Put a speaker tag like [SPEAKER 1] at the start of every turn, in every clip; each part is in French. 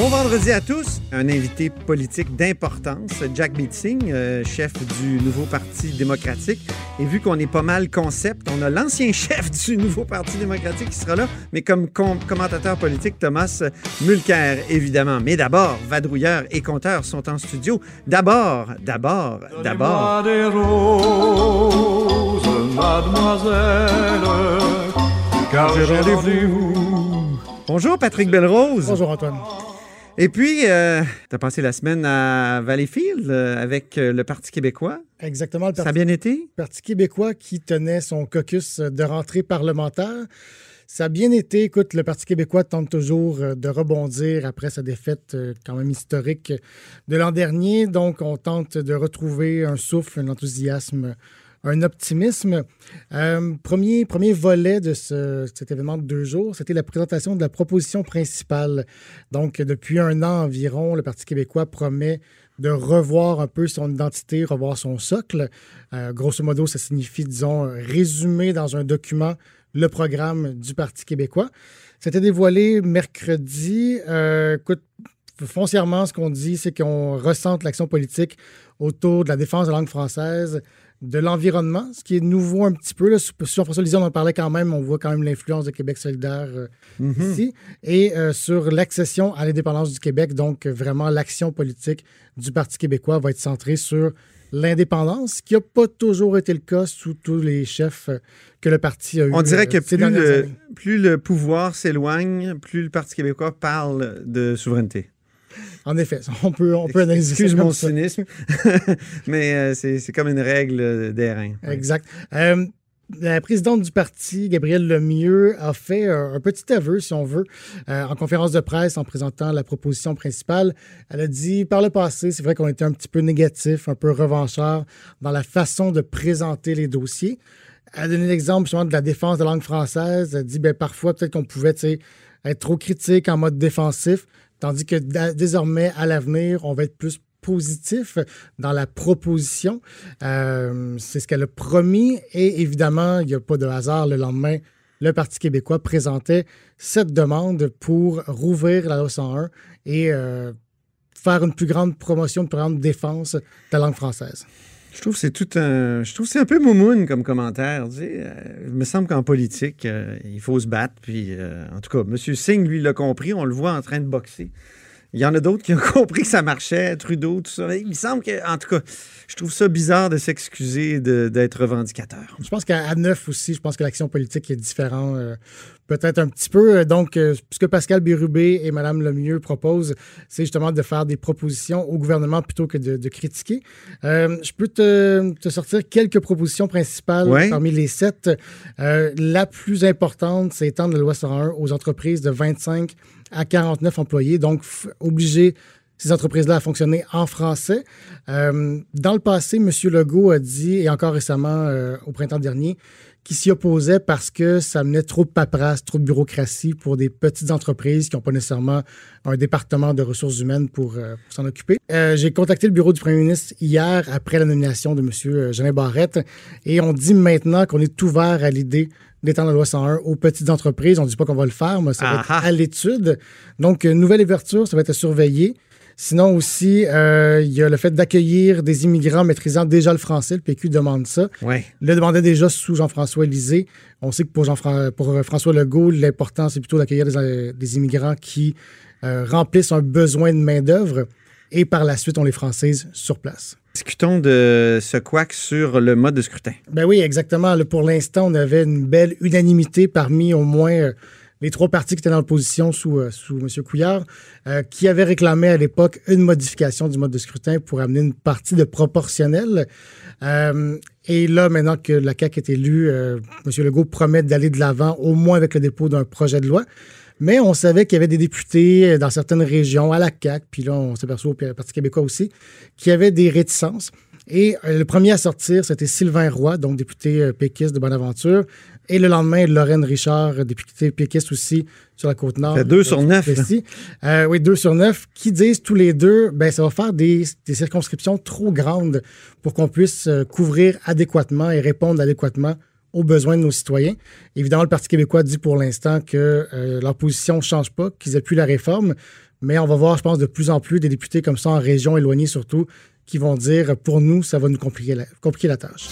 [SPEAKER 1] Bon vendredi à tous. Un invité politique d'importance, Jack Meeting, euh, chef du nouveau Parti démocratique. Et vu qu'on est pas mal concept, on a l'ancien chef du nouveau Parti démocratique qui sera là, mais comme com- commentateur politique, Thomas Mulcair, évidemment. Mais d'abord, vadrouilleurs et compteurs sont en studio. D'abord, d'abord, d'abord.
[SPEAKER 2] des roses, mademoiselle, car j'ai rendez-vous.
[SPEAKER 1] Bonjour, Patrick Belrose.
[SPEAKER 3] Bonjour Antoine.
[SPEAKER 1] Et puis, euh, tu as passé la semaine à Valleyfield euh, avec euh, le Parti québécois.
[SPEAKER 3] Exactement, le
[SPEAKER 1] Ça a
[SPEAKER 3] Parti,
[SPEAKER 1] bien été?
[SPEAKER 3] Parti québécois qui tenait son caucus de rentrée parlementaire. Ça a bien été. Écoute, le Parti québécois tente toujours euh, de rebondir après sa défaite quand même historique de l'an dernier. Donc, on tente de retrouver un souffle, un enthousiasme, un optimisme. Euh, premier, premier volet de ce- cet événement de deux jours, c'était la présentation de la proposition principale. Donc, depuis un an environ, le Parti québécois promet de revoir un peu son identité, revoir son socle. Euh, grosso modo, ça signifie, disons, résumer dans un document le programme du Parti québécois. C'était dévoilé mercredi. Euh, écoute, foncièrement, ce qu'on dit, c'est qu'on ressente l'action politique autour de la défense de la langue française, de l'environnement, ce qui est nouveau un petit peu. Là. Sur Jean-François Lisée, on en parlait quand même. On voit quand même l'influence de Québec solidaire euh, ici. Et euh, sur l'accession à l'indépendance du Québec, donc vraiment l'action politique du Parti québécois va être centrée sur l'indépendance, ce qui n'a pas toujours été le cas sous tous les chefs euh, que le parti a eu.
[SPEAKER 1] On dirait que
[SPEAKER 3] ces
[SPEAKER 1] plus
[SPEAKER 3] dernières
[SPEAKER 1] le,
[SPEAKER 3] années.
[SPEAKER 1] plus le pouvoir s'éloigne, plus le Parti québécois parle de souveraineté.
[SPEAKER 3] En effet, on peut, on peut analyser
[SPEAKER 1] Excuse mon
[SPEAKER 3] ça.
[SPEAKER 1] cynisme, mais euh, c'est comme une règle d'airain. Ouais.
[SPEAKER 3] Exact. Euh, la présidente du parti, Gabrielle Lemieux, a fait un, un petit aveu, si on veut, euh, en conférence de presse en présentant la proposition principale. Elle a dit, par le passé, c'est vrai qu'on était un petit peu négatif, un peu revanchard dans la façon de présenter les dossiers. Elle a donné l'exemple justement de la défense de la langue française. Elle a dit, ben, parfois, peut-être qu'on pouvait être trop critique en mode défensif, tandis que désormais, à l'avenir, on va être plus positif dans la proposition. Euh, c'est ce qu'elle a promis et évidemment, il n'y a pas de hasard. Le lendemain, le Parti québécois présentait cette demande pour rouvrir la loi 101 et euh, faire une plus grande promotion, une plus grande défense de la langue française.
[SPEAKER 1] Je trouve que c'est tout un. Je trouve c'est un peu moumoune comme commentaire. Euh, il me semble qu'en politique, euh, il faut se battre. Puis, euh, en tout cas, M. Singh, lui, l'a compris. On le voit en train de boxer. Il y en a d'autres qui ont compris que ça marchait, Trudeau, tout ça. Il me semble que, en tout cas, je trouve ça bizarre de s'excuser d'être revendicateur.
[SPEAKER 3] Je pense qu'à neuf aussi, je pense que l'action politique est différente. Peut-être un petit peu. Donc, euh, ce que Pascal Bérubé et Mme Lemieux proposent, c'est justement de faire des propositions au gouvernement plutôt que de, de critiquer. Euh, je peux te, te sortir quelques propositions principales
[SPEAKER 1] Ouais.
[SPEAKER 3] parmi les sept. Euh, la plus importante, c'est étendre la loi 101 aux entreprises de 25 à 49 employés. Donc, obliger ces entreprises-là à fonctionner en français. Euh, dans le passé, M. Legault a dit, et encore récemment, au printemps dernier, qu'il s'y opposait parce que ça menait trop de paperasse, trop de bureaucratie pour des petites entreprises qui n'ont pas nécessairement un département de ressources humaines pour, euh, pour s'en occuper. Euh, J'ai contacté le bureau du premier ministre hier après la nomination de M. Jeannet Barrette et on dit maintenant qu'on est ouvert à l'idée d'étendre la loi 101 aux petites entreprises. On ne dit pas qu'on va le faire, mais ça va être
[SPEAKER 1] Ah ah.
[SPEAKER 3] à l'étude. Donc, euh, nouvelle ouverture, ça va être à surveiller. Sinon aussi, euh, il y a le fait d'accueillir des immigrants maîtrisant déjà le français. Le PQ demande ça.
[SPEAKER 1] Ouais.
[SPEAKER 3] Le demandait déjà sous Jean-François Lisée. On sait que pour, Jean pour euh, François Legault, l'important, c'est plutôt d'accueillir des, euh, des immigrants qui euh, remplissent un besoin de main-d'œuvre et par la suite, on les francise sur place.
[SPEAKER 1] discutons de ce couac sur le mode de scrutin.
[SPEAKER 3] Ben oui, exactement. Pour l'instant, on avait une belle unanimité parmi au moins les trois partis qui étaient dans l'opposition sous, euh, sous M. Couillard, euh, qui avaient réclamé à l'époque une modification du mode de scrutin pour amener une partie de proportionnel. Euh, et là, maintenant que la CAQ est élue, euh, M. Legault promet d'aller de l'avant, au moins avec le dépôt d'un projet de loi. Mais on savait qu'il y avait des députés dans certaines régions, à la CAQ, puis là, on s'aperçoit au Parti québécois aussi, qui avaient des réticences. Et le premier à sortir, c'était Sylvain Roy, donc député péquiste de Bonaventure. Et le lendemain, Lorraine Richard, députée péquiste aussi sur la côte nord.
[SPEAKER 1] Deux
[SPEAKER 3] de-
[SPEAKER 1] sur neuf.
[SPEAKER 3] Plessis. Euh, oui, deux sur neuf, qui disent tous les deux, ben, ça va faire des, des circonscriptions trop grandes pour qu'on puisse euh, couvrir adéquatement et répondre adéquatement aux besoins de nos citoyens. Évidemment, le Parti québécois dit pour l'instant que euh, leur position ne change pas, qu'ils appuient la réforme, mais on va voir, je pense, de plus en plus des députés comme ça en région éloignée surtout, qui vont dire, pour nous, ça va nous compliquer la, compliquer la tâche.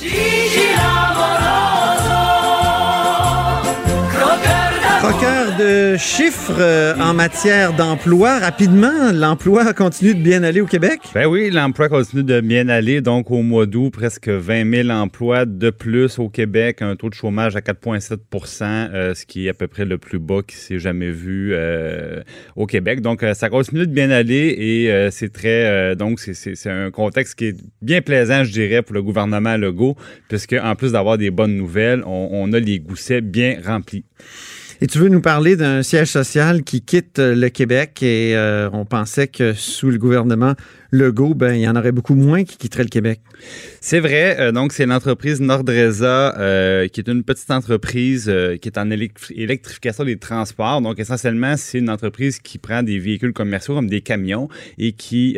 [SPEAKER 1] Croqueur de chiffres euh, en matière d'emploi. Rapidement, l'emploi continue de bien aller au Québec?
[SPEAKER 4] Ben oui, l'emploi continue de bien aller. Donc, au mois d'août, presque 20 000 emplois de plus au Québec, un taux de chômage à 4,7% euh, ce qui est à peu près le plus bas qui s'est jamais vu euh, au Québec. Donc, euh, ça continue de bien aller et c'est très, donc, c'est- un contexte qui est bien plaisant, je dirais, pour le gouvernement Legault, puisque en plus d'avoir des bonnes nouvelles, on a les goussets bien remplis.
[SPEAKER 1] Et tu veux nous parler d'un siège social qui quitte le Québec et euh, on pensait que sous le gouvernement Legault, ben, il y en aurait beaucoup moins qui quitteraient le Québec.
[SPEAKER 4] C'est vrai. euh, donc, c'est l'entreprise Nordresa, euh, qui est une petite entreprise euh, qui est en électri- électrification des transports. Donc, essentiellement, c'est une entreprise qui prend des véhicules commerciaux comme des camions et qui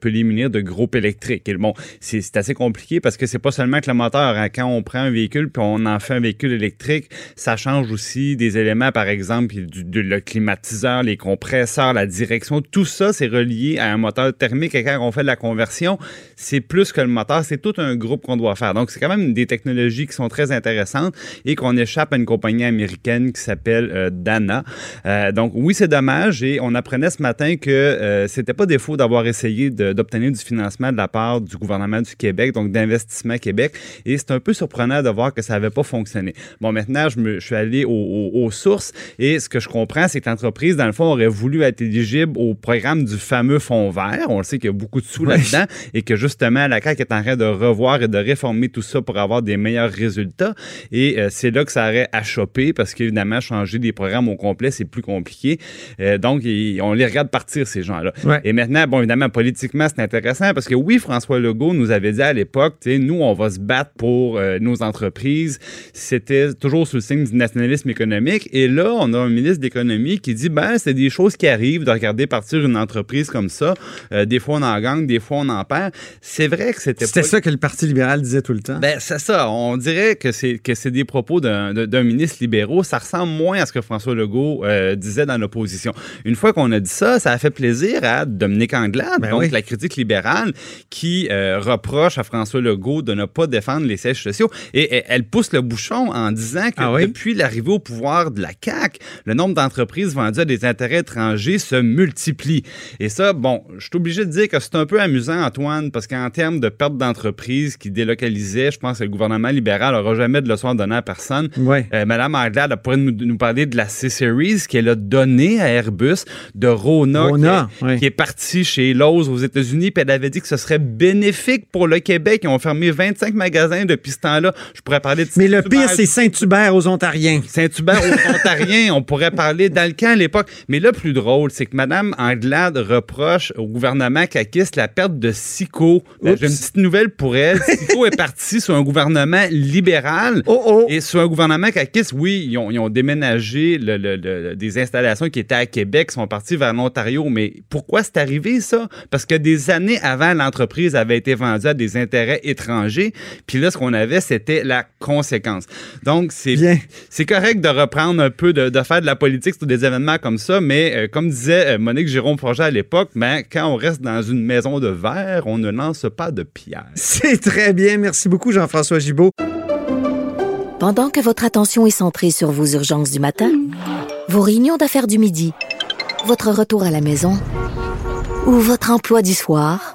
[SPEAKER 4] peut les munir de groupes électriques. Et bon, c'est assez compliqué parce que c'est pas seulement que le moteur. hein. Quand on prend un véhicule puis on en fait un véhicule électrique, ça change aussi des éléments, par exemple, le climatiseur, les compresseurs, la direction. Tout ça, c'est relié à un moteur thermique. On fait de la conversion, c'est plus que le moteur, c'est tout un groupe qu'on doit faire. Donc, c'est quand même des technologies qui sont très intéressantes et qu'on échappe à une compagnie américaine qui s'appelle euh, Dana. Euh, donc, oui, c'est dommage et on apprenait ce matin que euh, c'était pas défaut d'avoir essayé d'obtenir du financement de la part du gouvernement du Québec, donc d'Investissement Québec. Et c'est un peu surprenant de voir que ça n'avait pas fonctionné. Bon, maintenant, je, me, suis allé au- au- aux sources et ce que je comprends, c'est que l'entreprise, dans le fond, aurait voulu être éligible au programme du fameux fonds vert. On le sait qu'il beaucoup de sous là-dedans et que justement, la CAQ est en train de revoir et de réformer tout ça pour avoir des meilleurs résultats. Et euh, c'est là que ça aurait achoppé parce qu'évidemment, changer des programmes au complet, c'est plus compliqué. Euh, donc, on les regarde partir, ces gens-là. Et maintenant, bon, évidemment, politiquement, c'est intéressant parce que oui, François Legault nous avait dit à l'époque, tu sais, nous, on va se battre pour euh, nos entreprises. C'était toujours sous le signe du nationalisme économique. Et là, on a un ministre d'économie qui dit, ben, c'est des choses qui arrivent de regarder partir une entreprise comme ça. Des fois, on en gagne, des fois, on en perd. C'est vrai que c'était
[SPEAKER 1] C'était
[SPEAKER 4] pas...
[SPEAKER 1] ça que le Parti libéral disait tout le temps.
[SPEAKER 4] Ben, c'est ça. On dirait que c'est que c'est des propos d'un ministre libéraux. Ça ressemble moins à ce que François Legault euh, disait dans l'opposition. Une fois qu'on a dit ça, ça a fait plaisir à Dominique Anglade,
[SPEAKER 1] Ben
[SPEAKER 4] donc
[SPEAKER 1] oui.
[SPEAKER 4] la critique libérale, qui euh, reproche à François Legault de ne pas défendre les sièges sociaux. Et, et elle pousse le bouchon en disant que
[SPEAKER 1] Ah oui?
[SPEAKER 4] depuis l'arrivée au pouvoir de la CAQ, le nombre d'entreprises vendues à des intérêts étrangers se multiplie. Et ça, bon, je suis obligé de dire que c'est un peu amusant, Antoine, parce qu'en termes de perte d'entreprises qui délocalisaient, je pense que le gouvernement libéral n'aura jamais de leçon à donner à personne.
[SPEAKER 1] Ouais.
[SPEAKER 4] Euh, Madame Anglade pourrait nous, nous parler de la C-Series qu'elle a donnée à Airbus, de Rona,
[SPEAKER 1] Rona,
[SPEAKER 4] qui, est,
[SPEAKER 1] ouais.
[SPEAKER 4] qui est partie chez Lowe's aux États-Unis, puis elle avait dit que ce serait bénéfique pour le Québec. Ils ont fermé 25 magasins depuis ce temps-là. Je pourrais parler de
[SPEAKER 1] Mais le pire, c'est Saint-Hubert aux Ontariens.
[SPEAKER 4] Saint-Hubert aux Ontariens, on pourrait parler d'Alcan à l'époque. Mais le plus drôle, c'est que Mme Anglade reproche au gouvernement la perte de SICO. Ben. J'ai une petite nouvelle pour elle. SICO est parti sur un gouvernement libéral.
[SPEAKER 1] Oh oh!
[SPEAKER 4] Et sur un gouvernement caquiste, oui, ils ont, ils ont déménagé le- le- le- des installations qui étaient à Québec, sont partis vers l'Ontario. Mais pourquoi c'est arrivé ça? Parce que des années avant, l'entreprise avait été vendue à des intérêts étrangers. Puis là, ce qu'on avait, c'était la conséquence. Donc, c'est correct de reprendre un peu, de, de faire de la politique sur des événements comme ça, mais euh, comme disait euh, Monique Jérôme-Forget à l'époque, ben, quand on reste dans une maison de verre, on ne lance pas de pierre.
[SPEAKER 1] C'est très bien. Merci beaucoup, Jean-François Gibault.
[SPEAKER 5] Pendant que votre attention est centrée sur vos urgences du matin, vos réunions d'affaires du midi, votre retour à la maison ou votre emploi du soir,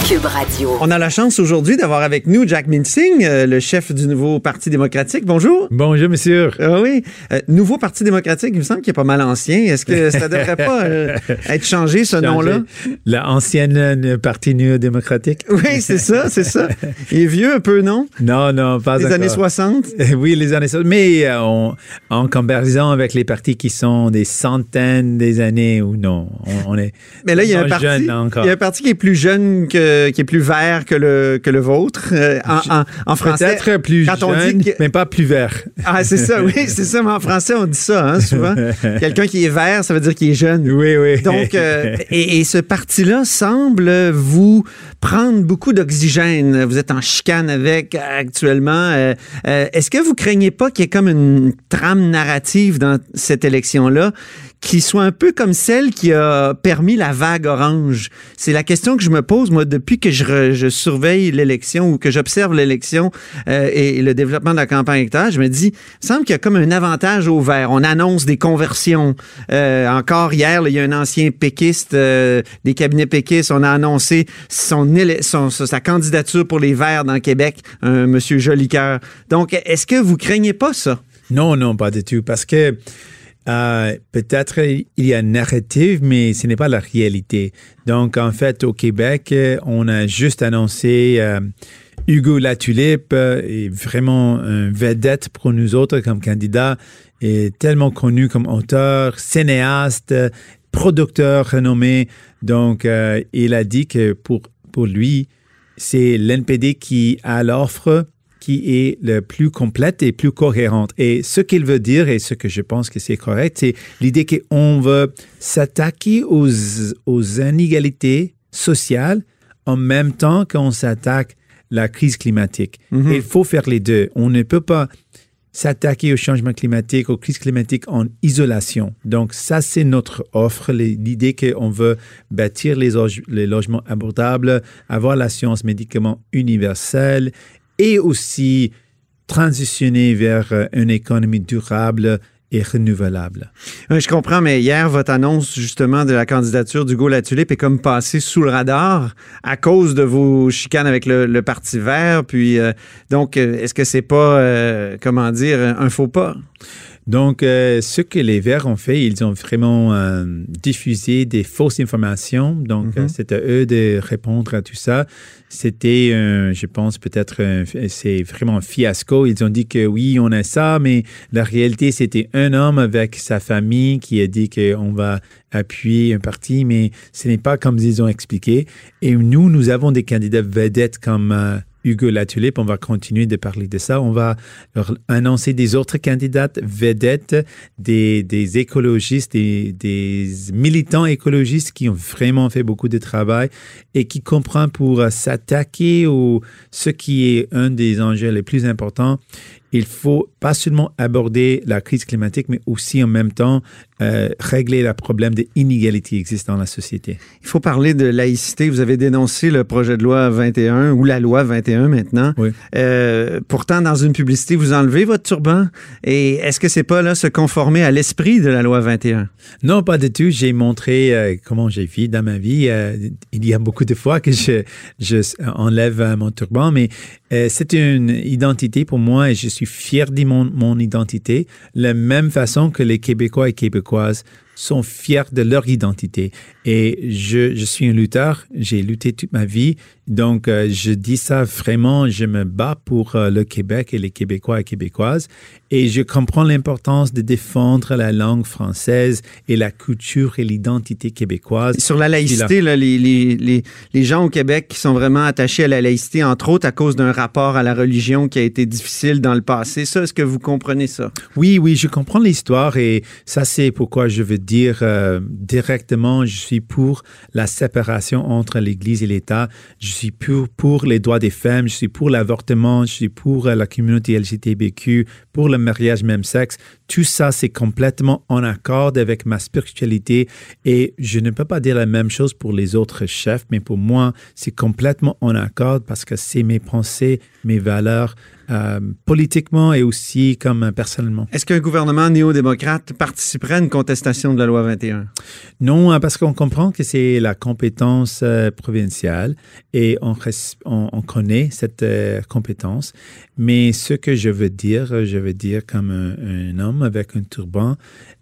[SPEAKER 6] Cube Radio.
[SPEAKER 1] On a la chance aujourd'hui d'avoir avec nous Jack Minsing, euh, le chef du nouveau Parti démocratique. Bonjour.
[SPEAKER 7] Bonjour, monsieur.
[SPEAKER 1] Ah oui. Euh, nouveau Parti démocratique, il me semble qu'il est pas mal ancien. Est-ce que ça devrait pas euh, être changé, ce nom-là?
[SPEAKER 7] L'ancienne euh, Parti néo-démocratique?
[SPEAKER 1] Oui, c'est ça, c'est ça. Il est vieux un peu, non?
[SPEAKER 7] Non, non, pas
[SPEAKER 1] Les
[SPEAKER 7] encore.
[SPEAKER 1] années 60?
[SPEAKER 7] Oui, les années 60. Mais euh, on- en comparaison avec les partis qui sont des centaines des années ou non, on, on est
[SPEAKER 1] Mais là, il y a un parti, il y a un parti qui est plus jeune que, qui est plus vert que le, que le vôtre. Euh, en, en, en français.
[SPEAKER 7] Peut-être plus
[SPEAKER 1] quand on
[SPEAKER 7] jeune,
[SPEAKER 1] dit que-
[SPEAKER 7] mais pas plus vert.
[SPEAKER 1] Ah, c'est ça, oui, c'est ça. Mais en français, on dit ça, hein, souvent. Quelqu'un qui est vert, ça veut dire qu'il est jeune.
[SPEAKER 7] Oui, oui.
[SPEAKER 1] Donc, euh, et, et ce parti-là semble vous prendre beaucoup d'oxygène. Vous êtes en chicane avec actuellement. Euh, euh, Est-ce que vous craignez pas qu'il y ait comme une trame narrative dans cette élection-là qui soit un peu comme celle qui a permis la vague orange? C'est la question que je me pose, moi, depuis que je, re- je surveille l'élection ou que j'observe l'élection euh, et le développement de la campagne électorale. Je me dis, il me semble qu'il y a comme un avantage au vert. On annonce des conversions. Euh, encore hier, là, il y a un ancien péquiste euh, des cabinets péquistes. On a annoncé son, son- sa candidature pour les Verts dans Québec, un monsieur Jolicoeur. Donc, est-ce que vous craignez pas ça?
[SPEAKER 7] Non, non, pas du tout. Parce que euh, peut-être il y a une narrative, mais ce n'est pas la réalité. Donc, en fait, au Québec, euh, on a juste annoncé euh, Hugo Latulippe euh, vraiment un vedette pour nous autres comme candidat, est tellement connu comme auteur, cinéaste, producteur renommé. Donc, il a dit que pour, pour lui, c'est l'NPD qui a l'offre qui est le plus complète et plus cohérente. Et ce qu'il veut dire, et ce que je pense que c'est correct, c'est l'idée qu'on veut s'attaquer aux, aux inégalités sociales en même temps qu'on s'attaque la crise climatique. Et il faut faire les deux. On ne peut pas s'attaquer au changement climatique, aux crises climatiques en isolation. Donc ça, c'est notre offre, l'idée qu'on veut bâtir les, loge- les logements abordables, avoir la science médicament universelle et aussi transitionner vers euh, une économie durable et renouvelable.
[SPEAKER 1] Je comprends, mais hier, votre annonce justement de la candidature d'Hugo Latulippe est comme passée sous le radar à cause de vos chicanes avec le, Parti vert. Puis, euh, donc, euh, est-ce que c'est pas, comment dire, un faux pas?
[SPEAKER 7] Donc, euh, ce que les Verts ont fait, ils ont vraiment euh, diffusé des fausses informations. Donc, euh, c'est à eux de répondre à tout ça. C'était, euh, je pense, peut-être, c'est vraiment un fiasco. Ils ont dit que oui, on a ça, mais la réalité, c'était un homme avec sa famille qui a dit qu'on va appuyer un parti, mais ce n'est pas comme ils ont expliqué. Et nous, nous avons des candidats vedettes comme Hugo Latulippe. On va continuer de parler de ça. On va leur annoncer des autres candidates vedettes, des, écologistes, des, des militants écologistes qui ont vraiment fait beaucoup de travail et qui comprennent pour s'attaquer au ce qui est un des enjeux les plus importants. Il faut pas seulement aborder la crise climatique, mais aussi en même temps euh, régler le problème des inégalités existant dans la société.
[SPEAKER 1] Il faut parler de laïcité. Vous avez dénoncé le projet de loi 21 ou la loi 21 maintenant.
[SPEAKER 7] Oui.
[SPEAKER 1] Euh, pourtant, dans une publicité, vous enlevez votre turban. Et est-ce que c'est pas là se conformer à l'esprit de la loi 21?
[SPEAKER 7] Non, pas du tout. J'ai montré euh, comment j'ai vécu dans ma vie. Il y a beaucoup de fois que je, je enlève mon turban, mais euh, c'est une identité pour moi et je suis fier de mon, mon identité, la même façon que les Québécois et Québécoises sont fiers de leur identité. Et je, je suis un lutteur, j'ai lutté toute ma vie, donc euh, je dis ça vraiment, je me bats pour euh, le Québec et les Québécois et Québécoises, et je comprends l'importance de défendre la langue française et la culture et l'identité québécoise.
[SPEAKER 1] Sur la laïcité, là, les, les, les, les gens au Québec qui sont vraiment attachés à la laïcité, entre autres à cause d'un rapport à la religion qui a été difficile dans le passé, ça, est-ce que vous comprenez ça?
[SPEAKER 7] Oui, oui, je comprends l'histoire et ça, c'est pourquoi je veux dire euh, directement, je suis pour la séparation entre l'Église et l'État, je suis pour, pour les droits des femmes, je suis pour l'avortement, je suis pour euh, la communauté LGTBQ, pour le mariage même sexe. Tout ça, c'est complètement en accord avec ma spiritualité. Et je ne peux pas dire la même chose pour les autres chefs, mais pour moi, c'est complètement en accord parce que c'est mes pensées, mes valeurs, euh, politiquement et aussi comme personnellement.
[SPEAKER 1] Est-ce qu'un gouvernement néo-démocrate participerait à une contestation de la loi 21?
[SPEAKER 7] Non, hein, parce qu'on comprend que c'est la compétence euh, provinciale et on, res- on- on connaît cette euh, compétence. Mais ce que je veux dire, je veux dire comme un, un homme avec un turban,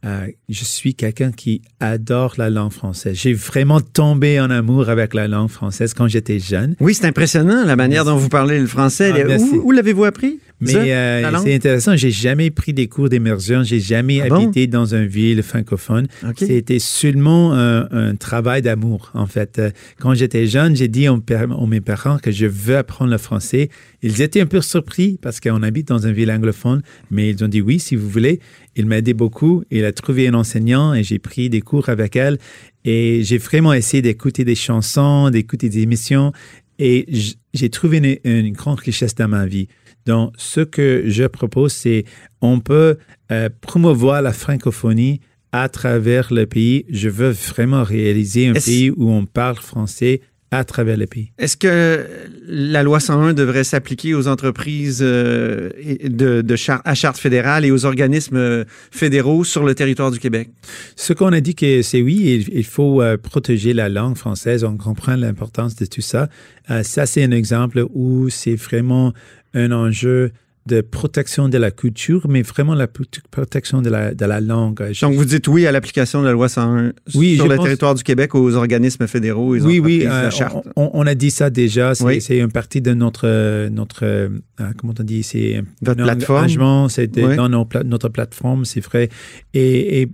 [SPEAKER 7] euh, je suis quelqu'un qui adore la langue française. J'ai vraiment tombé en amour avec la langue française quand j'étais jeune.
[SPEAKER 1] Oui, c'est impressionnant la manière dont vous parlez le français.
[SPEAKER 7] Ah, merci.
[SPEAKER 1] où où l'avez-vous appris?
[SPEAKER 7] Mais euh, c'est intéressant, j'ai jamais pris des cours d'immersion, j'ai jamais
[SPEAKER 1] Ah bon?
[SPEAKER 7] habité dans une ville francophone. C'était seulement un, un travail d'amour, en fait. Euh, Quand j'étais jeune, j'ai dit aux, aux mes parents que je veux apprendre le français. Ils étaient un peu surpris parce qu'on habite dans une ville anglophone, mais ils ont dit oui, si vous voulez. Il m'a aidé beaucoup. Il a trouvé un enseignant et j'ai pris des cours avec elle. Et j'ai vraiment essayé d'écouter des chansons, d'écouter des émissions. Et j'ai trouvé une, une grande richesse dans ma vie. Donc, ce que je propose, c'est on peut euh, promouvoir la francophonie à travers le pays. Je veux vraiment réaliser un pays où on parle français à travers le pays.
[SPEAKER 1] Est-ce que la loi 101 devrait s'appliquer aux entreprises euh, de, de char- à charte fédérale et aux organismes euh, fédéraux sur le territoire du Québec?
[SPEAKER 7] Ce qu'on a dit que c'est oui, il, il faut euh, protéger la langue française. On comprend l'importance de tout ça. Euh, ça, c'est un exemple où c'est vraiment un enjeu de protection de la culture, mais vraiment la prote- protection de la, de la langue. Je-
[SPEAKER 1] Donc, vous dites oui à l'application de la loi 101
[SPEAKER 7] Oui,
[SPEAKER 1] sur le
[SPEAKER 7] pense-
[SPEAKER 1] territoire du Québec aux organismes fédéraux
[SPEAKER 7] oui, oui,
[SPEAKER 1] la
[SPEAKER 7] euh,
[SPEAKER 1] charte.
[SPEAKER 7] on, on a dit ça déjà. C'est
[SPEAKER 1] Oui.
[SPEAKER 7] une partie de notre, notre euh, comment on dit, c'est
[SPEAKER 1] Votre
[SPEAKER 7] un
[SPEAKER 1] plateforme.
[SPEAKER 7] engagement, c'est
[SPEAKER 1] Oui.
[SPEAKER 7] dans nos notre plateforme, c'est vrai. Et, et,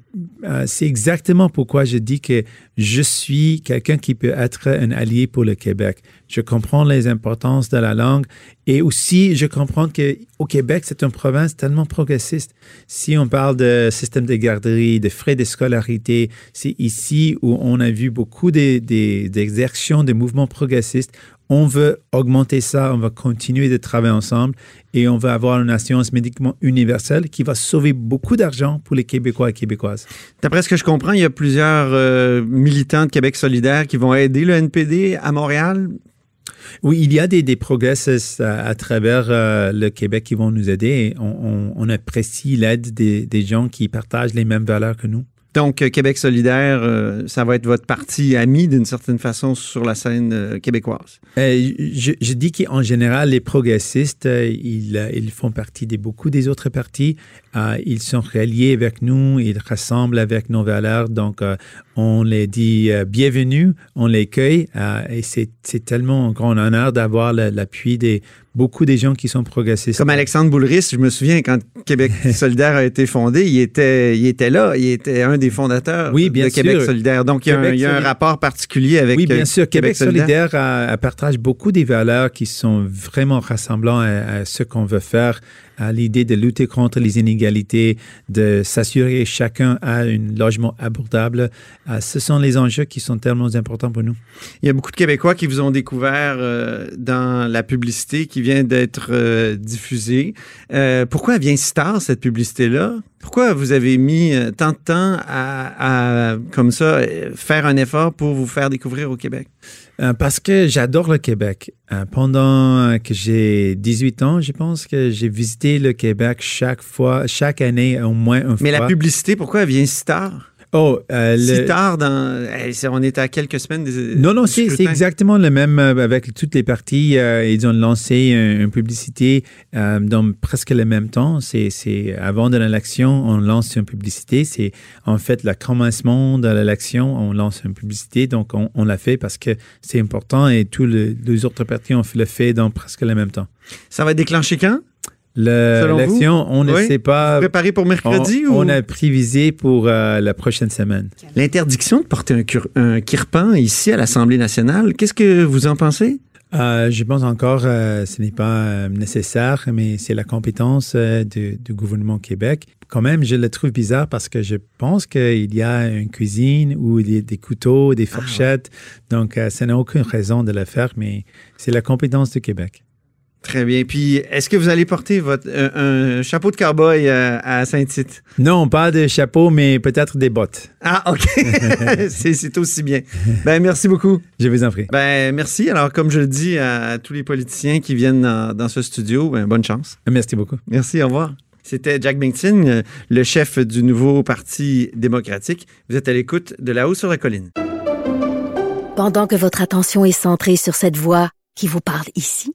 [SPEAKER 7] euh, c'est exactement pourquoi je dis que je suis quelqu'un qui peut être un allié pour le Québec. Je comprends les importances de la langue et aussi je comprends que au Québec, c'est une province tellement progressiste. Si on parle de système de garderie, de frais de scolarité, c'est ici où on a vu beaucoup des, de mouvements progressistes. On veut augmenter ça, on va continuer de travailler ensemble et on va avoir une assurance médicament universelle qui va sauver beaucoup d'argent pour les Québécois et Québécoises.
[SPEAKER 1] D'après ce que je comprends, il y a plusieurs euh, militants de Québec solidaire qui vont aider le NPD à Montréal.
[SPEAKER 7] Oui, il y a des, des progressistes à, à travers euh, le Québec qui vont nous aider on, on- on apprécie l'aide des, des gens qui partagent les mêmes valeurs que nous.
[SPEAKER 1] Donc, euh, Québec solidaire, euh, ça va être votre parti ami d'une certaine façon sur la scène québécoise.
[SPEAKER 7] Euh, je, je dis qu'en général, les progressistes, ils, ils font partie de beaucoup des autres partis. Euh, ils sont reliés avec nous, ils rassemblent avec nos valeurs. Donc, euh, on les dit euh, bienvenue, on les cueille. euh, et c'est tellement un grand honneur d'avoir l'appui des beaucoup des gens qui sont progressistes.
[SPEAKER 1] Comme Alexandre Boulris, je me souviens quand Québec solidaire a été fondé, il était, il était là, il était un des fondateurs
[SPEAKER 7] Oui, bien
[SPEAKER 1] de Québec
[SPEAKER 7] sûr.
[SPEAKER 1] solidaire. Donc, il y a, un,
[SPEAKER 7] Québec
[SPEAKER 1] il y a un
[SPEAKER 7] solidaire.
[SPEAKER 1] rapport particulier avec
[SPEAKER 7] Oui, bien
[SPEAKER 1] euh,
[SPEAKER 7] sûr. Québec, solidaire partage beaucoup des valeurs qui sont vraiment rassemblantes à, à ce qu'on veut faire, à l'idée de lutter contre les inégalités, de s'assurer chacun a un logement abordable. Euh, ce sont les enjeux qui sont tellement importants pour nous.
[SPEAKER 1] Il y a beaucoup de Québécois qui vous ont découvert euh, dans la publicité qui vient d'être euh, diffusée. Pourquoi vient si tard, cette publicité-là? Pourquoi vous avez mis tant de temps à, à, comme ça, euh, faire un effort pour vous faire découvrir au Québec?
[SPEAKER 7] Euh, parce que j'adore le Québec. Euh, pendant que j'ai 18 ans, je pense que j'ai visité le Québec chaque fois, chaque année au moins une
[SPEAKER 1] Mais
[SPEAKER 7] fois.
[SPEAKER 1] la publicité, pourquoi elle vient si tard?
[SPEAKER 7] Oh, euh,
[SPEAKER 1] Si
[SPEAKER 7] le-
[SPEAKER 1] tard dans. on est à quelques semaines des.
[SPEAKER 7] Non, non, c'est exactement le même euh, avec toutes les parties. euh, ils ont lancé un- une publicité euh, dans presque le même temps. C'est avant de l'élection, on lance une publicité. C'est en fait le commencement de l'élection, on lance une publicité. Donc, on, on l'a fait parce que c'est important et tous le- les autres partis ont fait le fait dans presque le même temps.
[SPEAKER 1] Ça va être déclenché quand?
[SPEAKER 7] L'élection, on ne
[SPEAKER 1] Oui?
[SPEAKER 7] sait pas.
[SPEAKER 1] Préparé pour mercredi
[SPEAKER 7] on,
[SPEAKER 1] ou?
[SPEAKER 7] on a prévisé pour euh, la prochaine semaine.
[SPEAKER 1] L'interdiction de porter un, cur- un kirpan ici à l'Assemblée nationale, qu'est-ce que vous en pensez?
[SPEAKER 7] Euh, je pense encore euh, ce n'est pas euh, nécessaire, mais c'est la compétence euh, du, du gouvernement Québec. Quand même, je le trouve bizarre parce que je pense qu'il y a une cuisine ou des, des couteaux, des fourchettes. Donc, euh, ça n'a aucune raison de le faire, mais c'est la compétence du Québec.
[SPEAKER 1] Très bien. Puis, est-ce que vous allez porter votre, un, un chapeau de cowboy euh, à Saint-Tite?
[SPEAKER 7] Non, pas de chapeau, mais peut-être des bottes.
[SPEAKER 1] Ah, OK. c'est aussi bien. Ben, merci beaucoup.
[SPEAKER 7] Je vous en prie.
[SPEAKER 1] Ben, merci. Alors, comme je le dis à, tous les politiciens qui viennent dans, dans ce studio, ben, bonne chance.
[SPEAKER 7] Merci beaucoup.
[SPEAKER 1] Merci, au revoir. C'était Jack Bington, euh, le chef du nouveau Parti démocratique. Vous êtes à l'écoute de La Haut sur la colline.
[SPEAKER 5] Pendant que votre attention est centrée sur cette voix qui vous parle ici,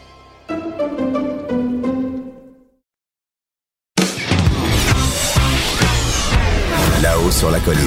[SPEAKER 8] Là-haut sur la colline.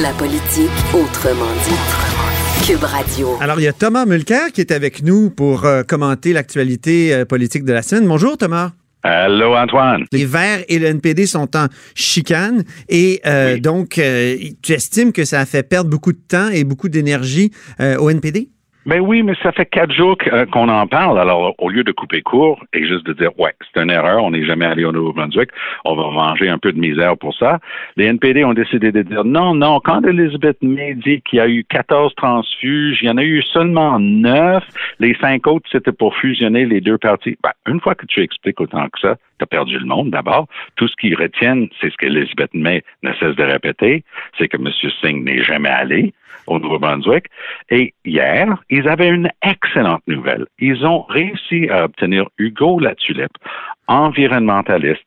[SPEAKER 6] La politique autrement dit. Cube Radio.
[SPEAKER 1] Alors, il y a Thomas Mulcair qui est avec nous pour euh, commenter l'actualité euh, politique de la semaine. Bonjour, Thomas.
[SPEAKER 9] Allô, Antoine.
[SPEAKER 1] Les Verts et le NPD sont en chicane et euh,
[SPEAKER 9] Oui.
[SPEAKER 1] donc, euh, tu estimes que ça a fait perdre beaucoup de temps et beaucoup d'énergie euh, au NPD?
[SPEAKER 9] Ben oui, mais ça fait quatre jours euh, qu'on en parle. Alors, au lieu de couper court et juste de dire, ouais, c'est une erreur, on n'est jamais allé au Nouveau-Brunswick, on va manger un peu de misère pour ça, les NPD ont décidé de dire, non, non, quand Elizabeth May dit qu'il y a eu 14 transfuges, il y en a eu seulement 9, les cinq autres, c'était pour fusionner les deux parties. Ben, une fois que tu expliques autant que ça, tu as perdu le monde d'abord. Tout ce qu'ils retiennent, c'est ce qu'Elizabeth May ne cesse de répéter, c'est que M. Singh n'est jamais allé au Nouveau-Brunswick. Et hier, ils avaient une excellente nouvelle. Ils ont réussi à obtenir Hugo Latulippe, environnementaliste,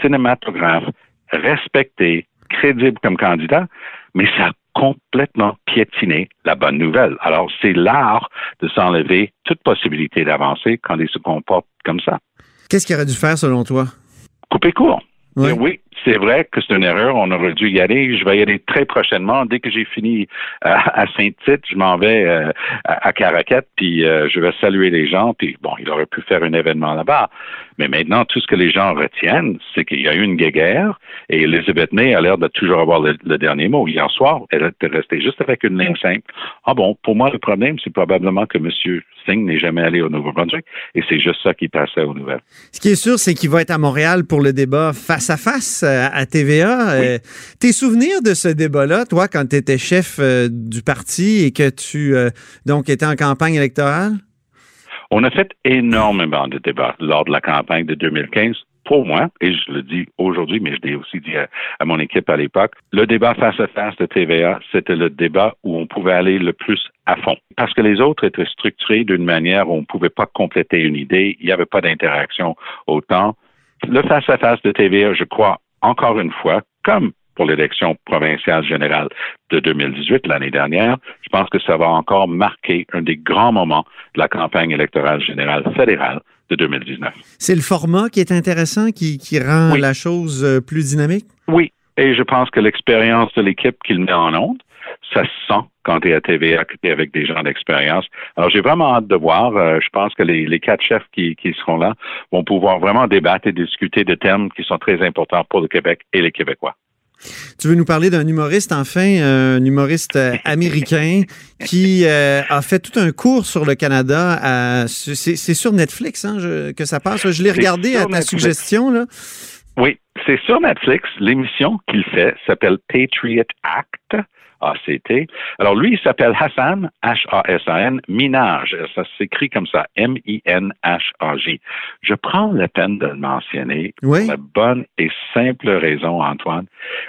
[SPEAKER 9] cinématographe, respecté, crédible comme candidat, mais ça a complètement piétiné la bonne nouvelle. Alors, c'est l'art de s'enlever toute possibilité d'avancer quand ils se comportent comme ça.
[SPEAKER 1] Qu'est-ce qu'il aurait dû faire selon toi?
[SPEAKER 9] Couper court.
[SPEAKER 1] Oui.
[SPEAKER 9] Dire, oui, c'est vrai que c'est une erreur. On aurait dû y aller. Je vais y aller très prochainement. Dès que j'ai fini euh, à Saint-Tite, je m'en vais euh, à, à Caracat, puis euh, je vais saluer les gens. Puis bon, il aurait pu faire un événement là-bas. Mais maintenant, tout ce que les gens retiennent, c'est qu'il y a eu une guéguerre et Elizabeth May a l'air de toujours avoir le, le dernier mot. Hier soir, elle était restée juste avec une ligne simple. Ah bon, pour moi, le problème, c'est probablement que M. Singh n'est jamais allé au Nouveau-Brunswick et c'est juste ça qui passait aux nouvelles.
[SPEAKER 1] Ce qui est sûr, c'est qu'il va être à Montréal pour le débat face à face à TVA. Euh, tes souvenirs de ce débat-là, toi, quand tu étais chef euh, du parti et que tu euh, donc étais en campagne électorale?
[SPEAKER 9] On a fait énormément de débats lors de la campagne de 2015. Pour moi, et je le dis aujourd'hui, mais je l'ai aussi dit à, à mon équipe à l'époque, le débat face à face de TVA, c'était le débat où on pouvait aller le plus à fond. Parce que les autres étaient structurés d'une manière où on ne pouvait pas compléter une idée, il n'y avait pas d'interaction autant. Le face à face de TVA, je crois, encore une fois, comme pour l'élection provinciale générale de 2018 l'année dernière, je pense que ça va encore marquer un des grands moments de la campagne électorale générale fédérale de 2019.
[SPEAKER 1] C'est le format qui est intéressant, qui, qui rend
[SPEAKER 9] Oui.
[SPEAKER 1] la chose euh, plus dynamique?
[SPEAKER 9] Oui, et je pense que l'expérience de l'équipe qu'il met en onde, ça se sent quand tu es à TVA, que tu es avec des gens d'expérience. Alors, j'ai vraiment hâte de voir. Euh, je pense que les, les quatre chefs qui, qui seront là vont pouvoir vraiment débattre et discuter de thèmes qui sont très importants pour le Québec et les Québécois.
[SPEAKER 1] Tu veux nous parler d'un humoriste, enfin, un humoriste euh, américain qui euh, a fait tout un cours sur le Canada. C'est sur Netflix hein, je- que ça passe. Je l'ai regardé à ta
[SPEAKER 9] Netflix.
[SPEAKER 1] suggestion. Là.
[SPEAKER 9] Oui, c'est sur Netflix. L'émission qu'il fait s'appelle Patriot Act. ACT. Alors lui, il s'appelle Hassan, H-A-S-A-N, Minage. Ça s'écrit comme ça, M-I-N-H-A-J. Je prends la peine de le mentionner
[SPEAKER 1] Oui.
[SPEAKER 9] pour la bonne et simple raison, Antoine,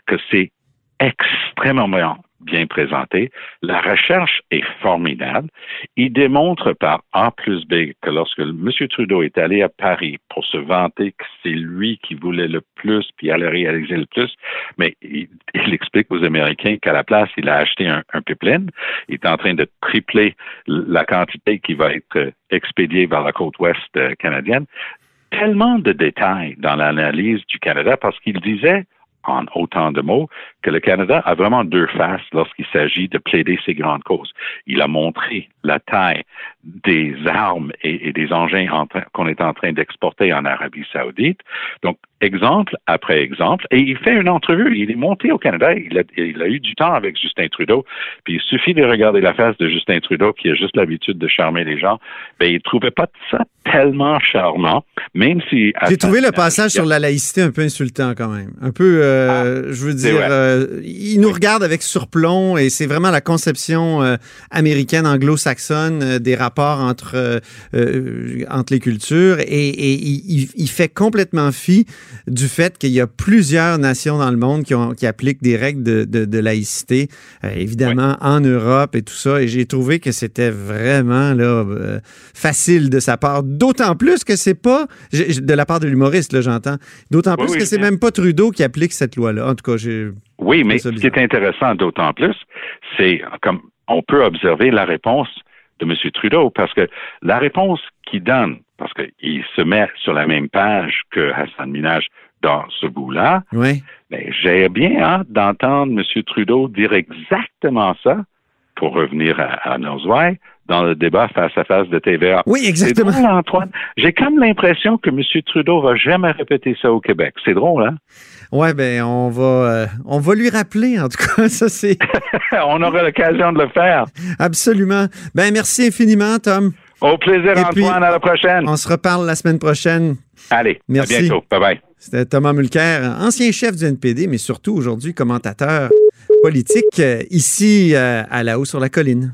[SPEAKER 9] que c'est extrêmement bien présenté. La recherche est formidable. Il démontre par A plus B que lorsque M. Trudeau est allé à Paris pour se vanter que c'est lui qui voulait le plus puis allait réaliser le plus, mais il, explique aux Américains qu'à la place, il a acheté un, pipeline. Il est en train de tripler la quantité qui va être expédiée vers la côte ouest euh, canadienne. Tellement de détails dans l'analyse du Canada parce qu'il disait en autant de mots que le Canada a vraiment deux faces lorsqu'il s'agit de plaider ses grandes causes. Il a montré la taille des armes et, et des engins qu'on est en train d'exporter en Arabie saoudite. Donc, exemple après exemple. Et il fait une entrevue. Il est monté au Canada. Il a, il a eu du temps avec Justin Trudeau. Puis il suffit de regarder la face de Justin Trudeau, qui a juste l'habitude de charmer les gens. Ben, il trouvait pas ça tellement charmant, même si...
[SPEAKER 1] J'ai trouvé le passage sur la laïcité un peu insultant quand même. Un peu, euh, ah, je veux dire, euh, il nous regarde avec surplomb et c'est vraiment la conception euh, américaine anglo-saxonne euh, des rapports entre, entre les cultures et, et il, il, fait complètement fi du fait qu'il y a plusieurs nations dans le monde qui, ont, qui appliquent des règles de, de, de laïcité, évidemment en Europe et tout ça. Et j'ai trouvé que c'était vraiment là, facile de sa part. D'autant plus que c'est pas, de la part de l'humoriste, j'entends, d'autant plus que c'est même pas Trudeau qui applique cette loi-là. En tout cas, j'ai.
[SPEAKER 9] Oui, mais ce qui est intéressant d'autant plus, c'est comme on peut observer la réponse de M. Trudeau, parce que la réponse qu'il donne, parce qu'il se met sur la même page que Hassan Minaj dans ce bout-là,
[SPEAKER 1] oui.
[SPEAKER 9] mais ben, j'ai bien hâte d'entendre M. Trudeau dire exactement ça pour revenir à, à dans le débat face à face de TVA.
[SPEAKER 1] Oui, exactement.
[SPEAKER 9] Drôle, Antoine. J'ai comme l'impression que M. Trudeau va jamais répéter ça au Québec. C'est drôle, hein?
[SPEAKER 1] Ouais, ben on va euh, on va lui rappeler en tout cas ça c'est.
[SPEAKER 9] on aura l'occasion de le faire.
[SPEAKER 1] Absolument. Ben merci infiniment, Tom.
[SPEAKER 9] Au plaisir, Antoine. à la prochaine.
[SPEAKER 1] On se reparle la semaine prochaine.
[SPEAKER 9] Allez.
[SPEAKER 1] Merci.
[SPEAKER 9] À bientôt. Bye bye.
[SPEAKER 1] C'était Thomas Mulcair, ancien chef du NPD, mais surtout aujourd'hui commentateur politique euh, ici euh, à la haut sur la colline.